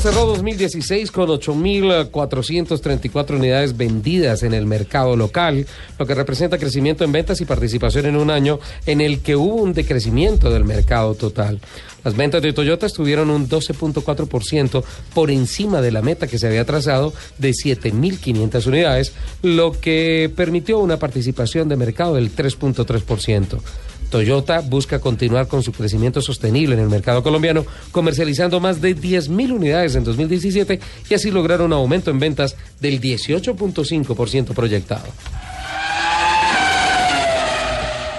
cerró 2016 con 8.434 unidades vendidas en el mercado local, lo que representa crecimiento en ventas y participación en un año en el que hubo un decrecimiento del mercado total. Las ventas de Toyota estuvieron un 12.4% por encima de la meta que se había trazado de 7.500 unidades, lo que permitió una participación de mercado del 3.3%. Toyota busca continuar con su crecimiento sostenible en el mercado colombiano, comercializando más de 10.000 unidades en 2017 y así lograr un aumento en ventas del 18.5% proyectado.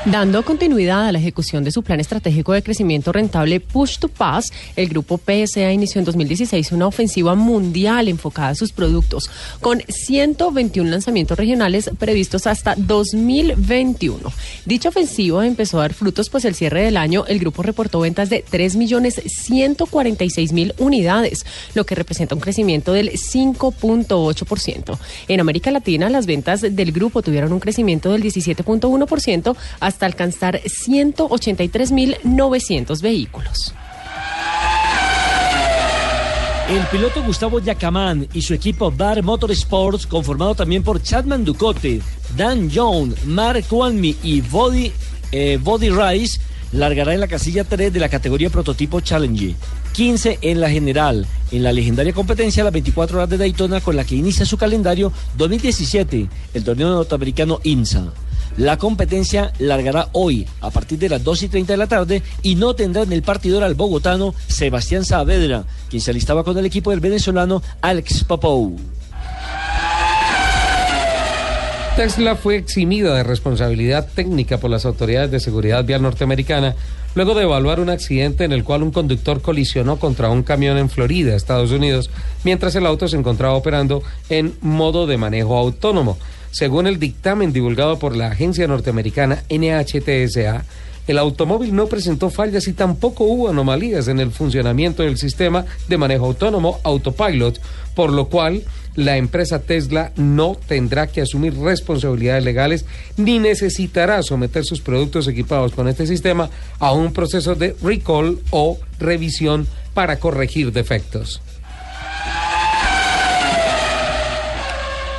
Dando continuidad a la ejecución de su plan estratégico de crecimiento rentable Push to Pass, el grupo PSA inició en 2016 una ofensiva mundial enfocada a sus productos, con 121 lanzamientos regionales previstos hasta 2021. Dicha ofensiva empezó a dar frutos, pues el cierre del año el grupo reportó ventas de 3.146.000 unidades, lo que representa un crecimiento del 5.8%. En América Latina, las ventas del grupo tuvieron un crecimiento del 17.1% hasta alcanzar 183.900 vehículos. El piloto Gustavo Yacamán y su equipo Bar Motorsports, conformado también por Chadman Ducote, Dan Jones, Mark Wanmi y Body, eh, Body Rice, largará en la casilla 3 de la categoría prototipo Challenge, 15 en la general, en la legendaria competencia las 24 horas de Daytona con la que inicia su calendario 2017, el torneo norteamericano INSA. La competencia largará hoy a partir de las 2 y 30 de la tarde y no tendrá en el partidor al bogotano Sebastián Saavedra, quien se alistaba con el equipo del venezolano Alex Popou. Tesla fue eximida de responsabilidad técnica por las autoridades de seguridad vial norteamericana luego de evaluar un accidente en el cual un conductor colisionó contra un camión en Florida, Estados Unidos, mientras el auto se encontraba operando en modo de manejo autónomo. Según el dictamen divulgado por la agencia norteamericana NHTSA, el automóvil no presentó fallas y tampoco hubo anomalías en el funcionamiento del sistema de manejo autónomo Autopilot, por lo cual la empresa Tesla no tendrá que asumir responsabilidades legales ni necesitará someter sus productos equipados con este sistema a un proceso de recall o revisión para corregir defectos.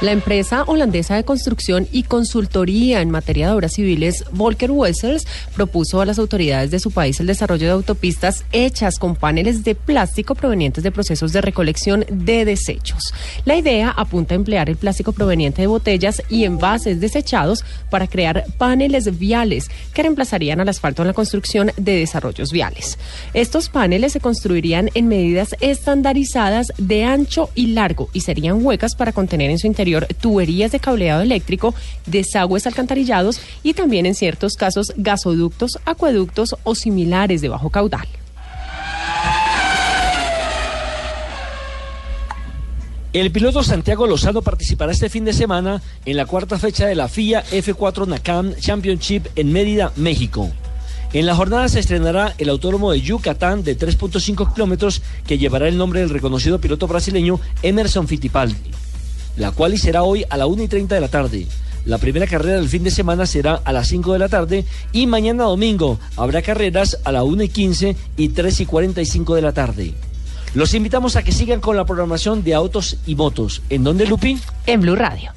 La empresa holandesa de construcción y consultoría en materia de obras civiles, Volker Wessels, propuso a las autoridades de su país el desarrollo de autopistas hechas con paneles de plástico provenientes de procesos de recolección de desechos. La idea apunta a emplear el plástico proveniente de botellas y envases desechados para crear paneles viales que reemplazarían al asfalto en la construcción de desarrollos viales. Estos paneles se construirían en medidas estandarizadas de ancho y largo y serían huecas para contener en su interior tuberías de cableado eléctrico, desagües alcantarillados y también en ciertos casos gasoductos, acueductos o similares de bajo caudal. El piloto Santiago Lozano participará este fin de semana en la cuarta fecha de la FIA F4 NACAM Championship en Mérida, México. En la jornada se estrenará el autódromo de Yucatán de 3.5 kilómetros que llevará el nombre del reconocido piloto brasileño Emerson Fittipaldi la cual será hoy a la 1 y 30 de la tarde. La primera carrera del fin de semana será a las 5 de la tarde y mañana domingo habrá carreras a la 1 y 15 y 3 y 45 de la tarde. Los invitamos a que sigan con la programación de autos y motos. ¿En dónde, Lupi? En Blue Radio.